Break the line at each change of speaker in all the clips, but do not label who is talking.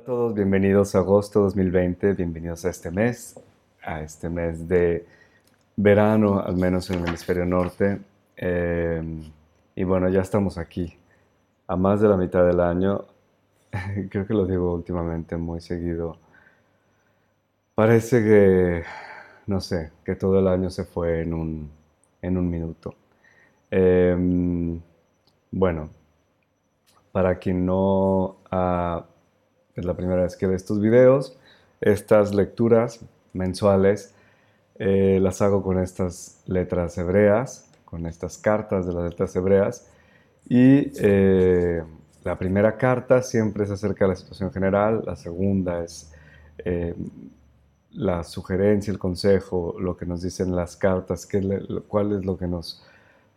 a todos, bienvenidos a agosto 2020, bienvenidos a este mes, a este mes de verano, al menos en el hemisferio norte. Eh, y bueno, ya estamos aquí, a más de la mitad del año. Creo que lo digo últimamente muy seguido. Parece que, no sé, que todo el año se fue en un, en un minuto. Eh, bueno, para quien no ha es la primera vez que ve estos videos, estas lecturas mensuales eh, las hago con estas letras hebreas, con estas cartas de las letras hebreas. Y eh, la primera carta siempre es acerca de la situación general, la segunda es eh, la sugerencia, el consejo, lo que nos dicen las cartas, qué, cuál es lo que nos,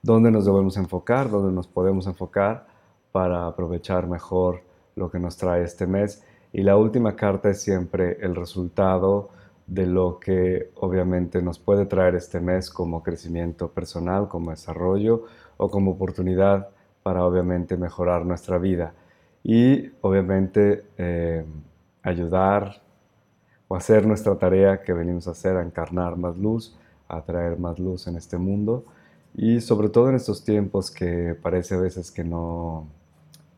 dónde nos debemos enfocar, dónde nos podemos enfocar para aprovechar mejor lo que nos trae este mes. Y la última carta es siempre el resultado de lo que obviamente nos puede traer este mes como crecimiento personal, como desarrollo o como oportunidad para obviamente mejorar nuestra vida. Y obviamente eh, ayudar o hacer nuestra tarea que venimos a hacer, a encarnar más luz, a traer más luz en este mundo. Y sobre todo en estos tiempos que parece a veces que no,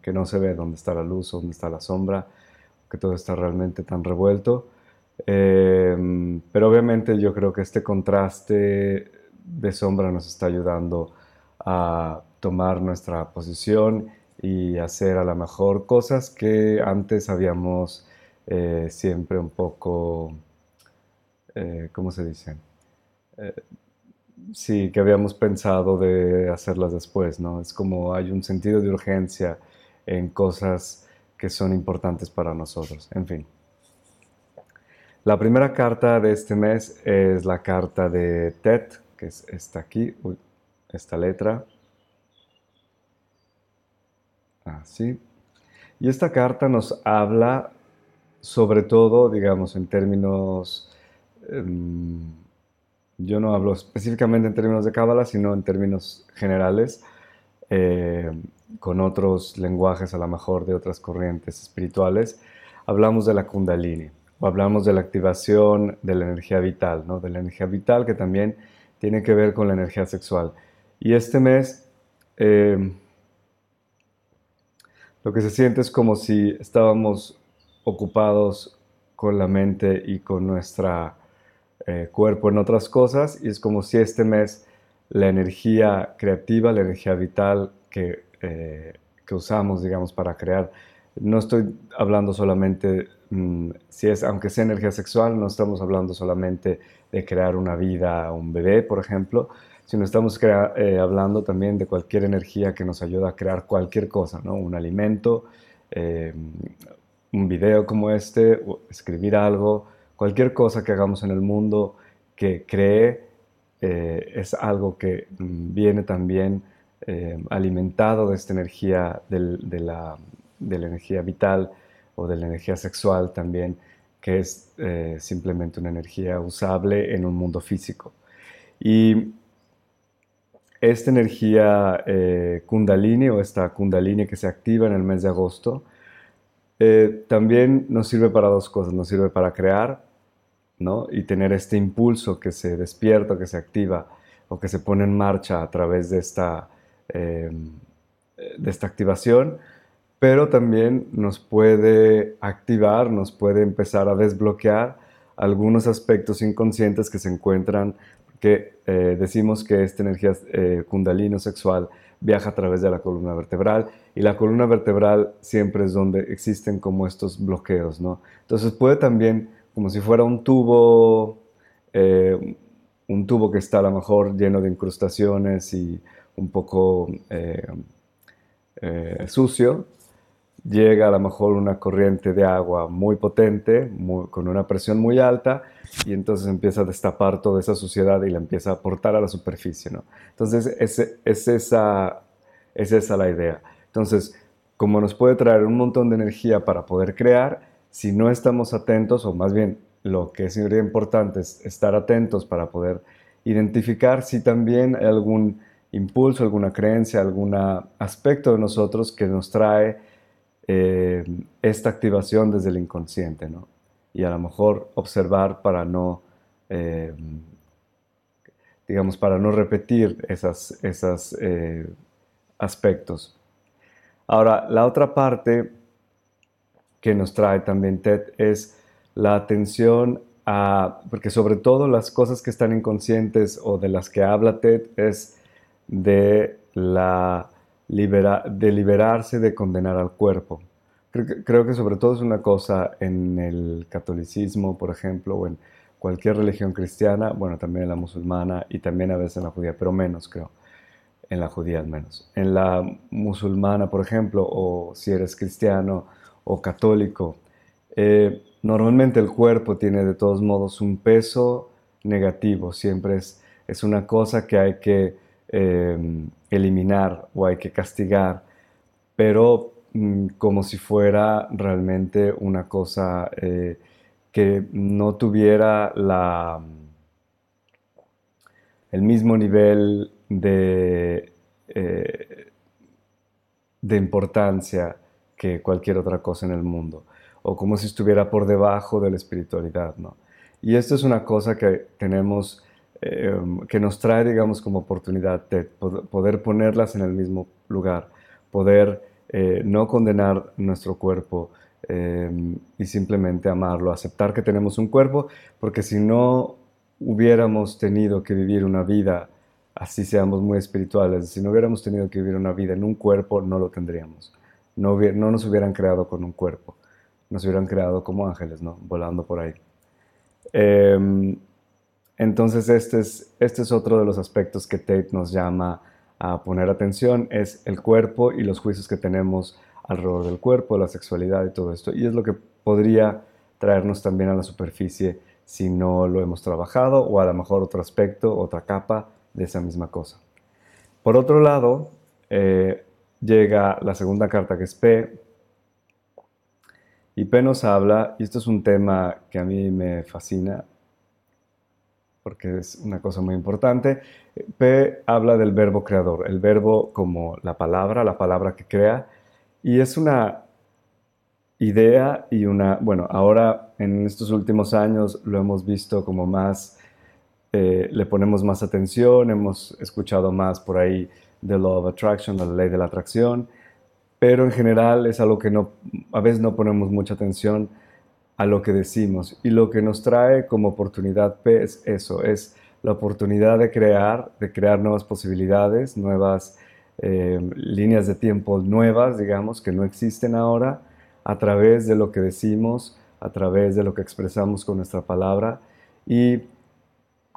que no se ve dónde está la luz, dónde está la sombra, que todo está realmente tan revuelto. Eh, pero obviamente yo creo que este contraste de sombra nos está ayudando a tomar nuestra posición y hacer a lo mejor cosas que antes habíamos eh, siempre un poco, eh, ¿cómo se dice? sí, que habíamos pensado de hacerlas después, ¿no? Es como hay un sentido de urgencia en cosas que son importantes para nosotros. En fin. La primera carta de este mes es la carta de Tet, que es esta aquí, esta letra. Así. Y esta carta nos habla sobre todo, digamos, en términos... Em, yo no hablo específicamente en términos de Cábala, sino en términos generales. Eh, con otros lenguajes a lo mejor de otras corrientes espirituales, hablamos de la kundalini o hablamos de la activación de la energía vital, ¿no? de la energía vital que también tiene que ver con la energía sexual. Y este mes eh, lo que se siente es como si estábamos ocupados con la mente y con nuestro eh, cuerpo en otras cosas y es como si este mes la energía creativa, la energía vital que eh, que usamos, digamos, para crear. No estoy hablando solamente, mm, si es, aunque sea energía sexual, no estamos hablando solamente de crear una vida, un bebé, por ejemplo, sino estamos eh, hablando también de cualquier energía que nos ayuda a crear cualquier cosa, ¿no? Un alimento, eh, un video como este, escribir algo, cualquier cosa que hagamos en el mundo que cree es algo que mm, viene también eh, alimentado de esta energía de, la, energía vital o de la energía sexual también, que es eh, simplemente una energía usable en un mundo físico. Y esta energía eh, kundalini o esta kundalini que se activa en el mes de agosto, también nos sirve para dos cosas, nos sirve para crear ¿no? y tener este impulso que se despierta, que se activa o que se pone en marcha a través de esta Em, de esta activación, pero también nos puede activar, nos puede empezar a desbloquear algunos aspectos inconscientes que se encuentran, que eh, decimos que esta energía eh, kundalino sexual viaja a través de la columna vertebral y la columna vertebral siempre es donde existen como estos bloqueos, ¿no? Entonces puede también, como si fuera un tubo, eh, un tubo que está a lo mejor lleno de incrustaciones y un poco eh, eh, sucio, llega a lo mejor una corriente de agua muy potente, con una presión muy alta, y entonces empieza a destapar toda esa suciedad y la empieza a aportar a la superficie. ¿no? Entonces es, es, esa, es esa la idea. Entonces, como nos puede traer un montón de energía para poder crear, si no estamos atentos, o más bien lo que sería importante es estar atentos para poder identificar si también hay algún impulso, alguna creencia, algún aspecto de nosotros que nos trae eh, esta activación desde el inconsciente, ¿no? Y a lo mejor observar para no, eh, digamos, para no repetir esos esas, eh, aspectos. Ahora, la otra parte que nos trae también TED es la atención a, porque sobre todo las cosas que están inconscientes o de las que habla TED es de la de liberarse de condenar al cuerpo. Creo que, creo que, sobre todo es una cosa en el catolicismo, por ejemplo, o en cualquier religión cristiana, bueno, también en la musulmana y también a veces en la judía, pero menos creo, en la judía al menos. En la musulmana, por ejemplo, o si eres cristiano o católico, eh, normalmente el cuerpo tiene de todos modos un peso negativo, siempre es, es una cosa que hay que Em, eliminar o hay que castigar, pero mm, como si fuera realmente una cosa eh, que no tuviera la, el mismo nivel de, eh, de importancia que cualquier otra cosa en el mundo, o como si estuviera por debajo de la espiritualidad. ¿no? Y esto es una cosa que tenemos Em, que nos trae, digamos, como oportunidad de poder ponerlas en el mismo lugar, poder eh, no condenar nuestro cuerpo em, y simplemente amarlo, aceptar que tenemos un cuerpo, porque si no hubiéramos tenido que vivir una vida, así seamos muy espirituales, si no hubiéramos tenido que vivir una vida en un cuerpo, no lo tendríamos. No, no nos hubieran creado con un cuerpo, nos hubieran creado como ángeles, ¿no? Volando por ahí. Eh, entonces este es, este es otro de los aspectos que Tate nos llama a poner atención, es el cuerpo y los juicios que tenemos alrededor del cuerpo, la sexualidad y todo esto. Y es lo que podría traernos también a la superficie si no lo hemos trabajado o a lo mejor otro aspecto, otra capa de esa misma cosa. Por otro lado, eh, llega la segunda carta que es P. Y P nos habla, y esto es un tema que a mí me fascina, porque es una cosa muy importante. P habla del verbo creador, el verbo como la palabra, la palabra que crea, y es una idea y una, bueno, ahora en estos últimos años lo hemos visto como más, eh, le ponemos más atención, hemos escuchado más por ahí de Law of Attraction, la ley de la atracción, pero en general es algo que no, a veces no ponemos mucha atención a lo que decimos. Y lo que nos trae como oportunidad P es eso, es la oportunidad de crear, de crear nuevas posibilidades, nuevas eh, líneas de tiempo nuevas, digamos, que no existen ahora, a través de lo que decimos, a través de lo que expresamos con nuestra palabra. Y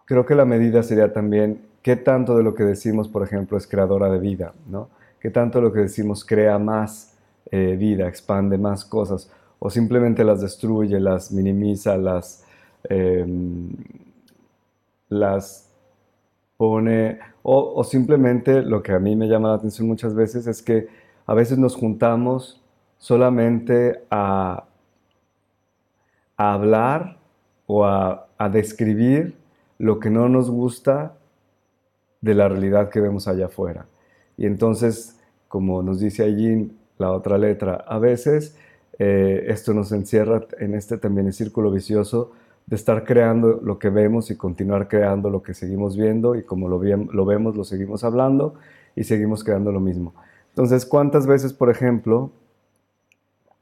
creo que la medida sería también qué tanto de lo que decimos, por ejemplo, es creadora de vida, ¿no? ¿Qué tanto de lo que decimos crea más eh, vida, expande más cosas? o simplemente las destruye, las minimiza, las, em, las pone, o, simplemente lo que a mí me llama la atención muchas veces es que a veces nos juntamos solamente a, hablar o a, describir lo que no nos gusta de la realidad que vemos allá afuera. Y entonces, como nos dice allí la otra letra, a veces eh, esto nos encierra en este también el círculo vicioso de estar creando lo que vemos y continuar creando lo que seguimos viendo y como lo, lo vemos lo seguimos hablando y seguimos creando lo mismo. Entonces, ¿cuántas veces, por ejemplo,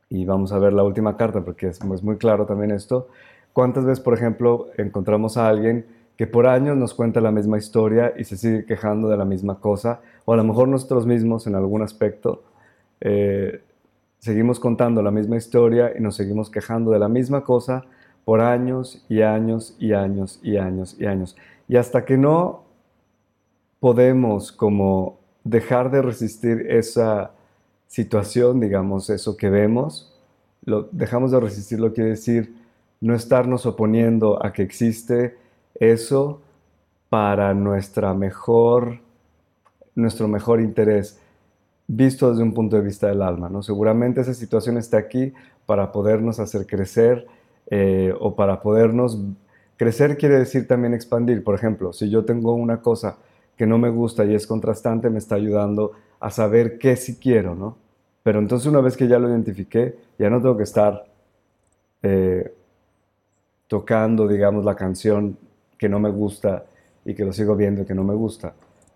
y vamos a ver la última carta porque es, es muy claro también esto, cuántas veces, por ejemplo, encontramos a alguien que por años nos cuenta la misma historia y se sigue quejando de la misma cosa, o a lo mejor nosotros mismos en algún aspecto eh, seguimos contando la misma historia y nos seguimos quejando de la misma cosa por años y años y años y años y años. Y hasta que no podemos como dejar de resistir esa situación, digamos, eso que vemos, lo, dejamos de resistirlo quiere decir no estarnos oponiendo a que existe eso para nuestra mejor, nuestro mejor interés visto desde un punto de vista del alma. ¿no? Seguramente esa situación está aquí para podernos hacer crecer eh, o para podernos... Crecer quiere decir también expandir. Por ejemplo, si yo tengo una cosa que no me gusta y es contrastante, me está ayudando a saber qué sí quiero, ¿no? Pero entonces una vez que ya lo identifiqué, ya no tengo que estar eh, tocando, digamos, la canción que no me gusta y que lo sigo viendo y que no me gusta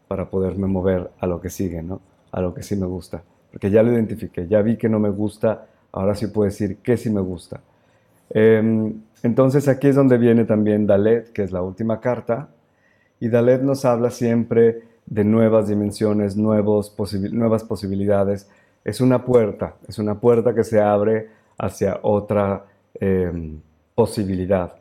para poderme mover a lo que sigue, ¿no? A lo que sí me gusta. Porque ya lo identifiqué, ya vi que no me gusta, ahora sí puedo decir que sí me gusta. Em, entonces aquí es donde viene también Dalet, que es la última carta, y Dalet nos habla siempre de nuevas dimensiones, nuevos nuevas posibilidades. Es una puerta, es una puerta que se abre hacia otra em, posibilidad.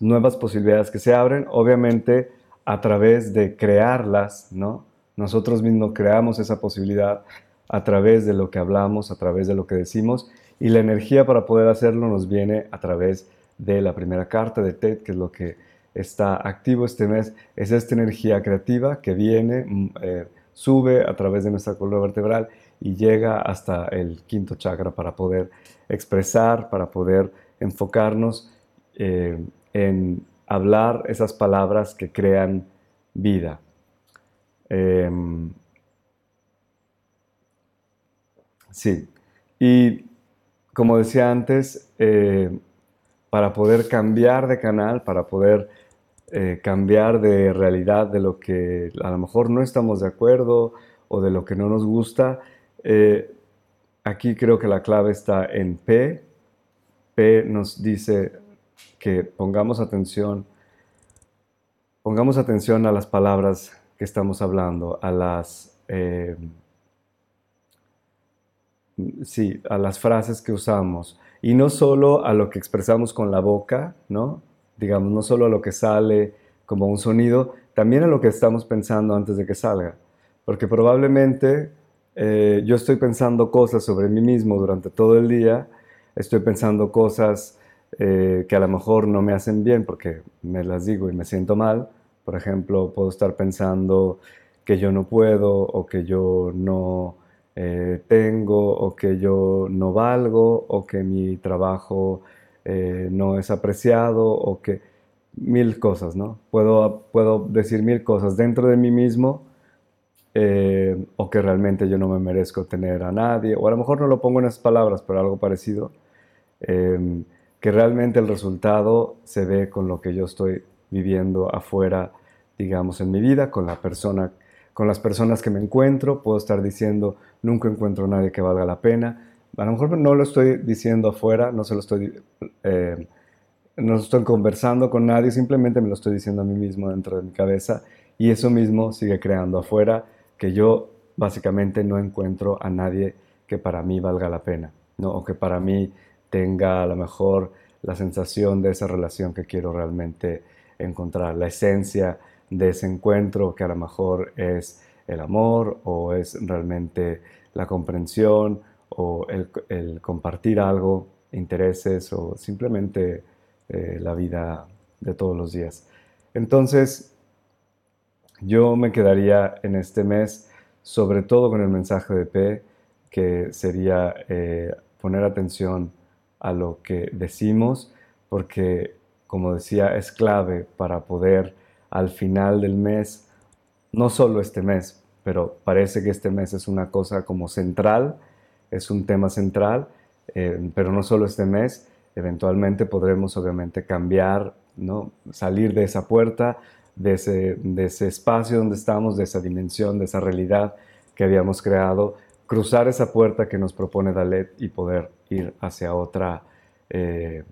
Nuevas posibilidades que se abren, obviamente, a través de crearlas, ¿no? Nosotros mismos creamos esa posibilidad a través de lo que hablamos, a través de lo que decimos, y la energía para poder hacerlo nos viene a través de la primera carta de TED, que es lo que está activo este mes, es esta energía creativa que viene, mm, eh, sube a través de nuestra columna vertebral y llega hasta el quinto chakra para poder expresar, para poder enfocarnos eh, en hablar esas palabras que crean vida. Em, sí, y como decía antes, eh, para poder cambiar de canal, para poder eh, cambiar de realidad de lo que a lo mejor no estamos de acuerdo o de lo que no nos gusta, eh, aquí creo que la clave está en P. P nos dice que pongamos atención, pongamos atención a las palabras que estamos hablando, a las, eh, sí, a las frases que usamos y no solo a lo que expresamos con la boca, ¿no? Digamos, no solo a lo que sale como un sonido, también a lo que estamos pensando antes de que salga, porque probablemente eh, yo estoy pensando cosas sobre mí mismo durante todo el día, estoy pensando cosas eh, que a lo mejor no me hacen bien porque me las digo y me siento mal. Por ejemplo, puedo estar pensando que yo no puedo o que yo no eh, tengo o que yo no valgo o que mi trabajo no es apreciado o que mil cosas, ¿no? Puedo, puedo decir mil cosas dentro de mí mismo eh, o que realmente yo no me merezco tener a nadie, o a lo mejor no lo pongo en esas palabras, pero algo parecido, que realmente el resultado se ve con lo que yo estoy viviendo afuera, digamos, en mi vida, con la persona, con las personas que me encuentro, puedo estar diciendo, nunca encuentro a nadie que valga la pena, a lo mejor no lo estoy diciendo afuera, no se lo estoy, eh, no estoy conversando con nadie, simplemente me lo estoy diciendo a mí mismo dentro de mi cabeza y eso mismo sigue creando afuera que yo básicamente no encuentro a nadie que para mí valga la pena, ¿no? o que para mí tenga a lo mejor la sensación de esa relación que quiero realmente encontrar, la esencia de ese encuentro que a lo mejor es el amor o es realmente la comprensión o el, compartir algo, intereses o simplemente eh, la vida de todos los días. Entonces, yo me quedaría en este mes, sobre todo con el mensaje de P, que sería eh, poner atención a lo que decimos, porque, como decía, es clave para poder al final del mes, no solo este mes, pero parece que este mes es una cosa como central, es un tema central, eh, pero no solo este mes, eventualmente podremos obviamente cambiar, ¿no? salir de esa puerta, de ese, espacio donde estamos, de esa dimensión, de esa realidad que habíamos creado, cruzar esa puerta que nos propone Dalet y poder ir hacia otra eh,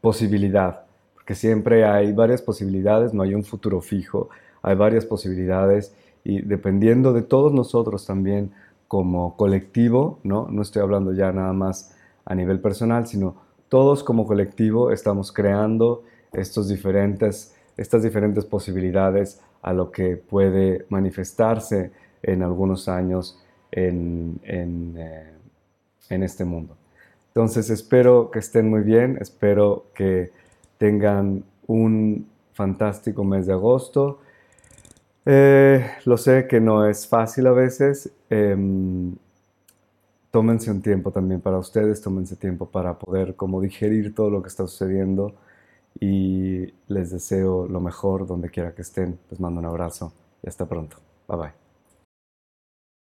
posibilidad. Porque siempre hay varias posibilidades, no hay un futuro fijo, hay varias posibilidades y dependiendo de todos nosotros también como colectivo, ¿no? no estoy hablando ya nada más a nivel personal, sino todos como colectivo estamos creando estos diferentes estas diferentes posibilidades a lo que puede manifestarse en algunos años en, eh, en, este mundo. Entonces espero que estén muy bien, espero que tengan un fantástico mes de agosto. Eh, lo sé que no es fácil a veces. Em, tómense un tiempo también para ustedes, tómense tiempo para poder como digerir todo lo que está sucediendo y les deseo lo mejor donde quiera que estén. Les mando un abrazo y hasta pronto. Bye bye.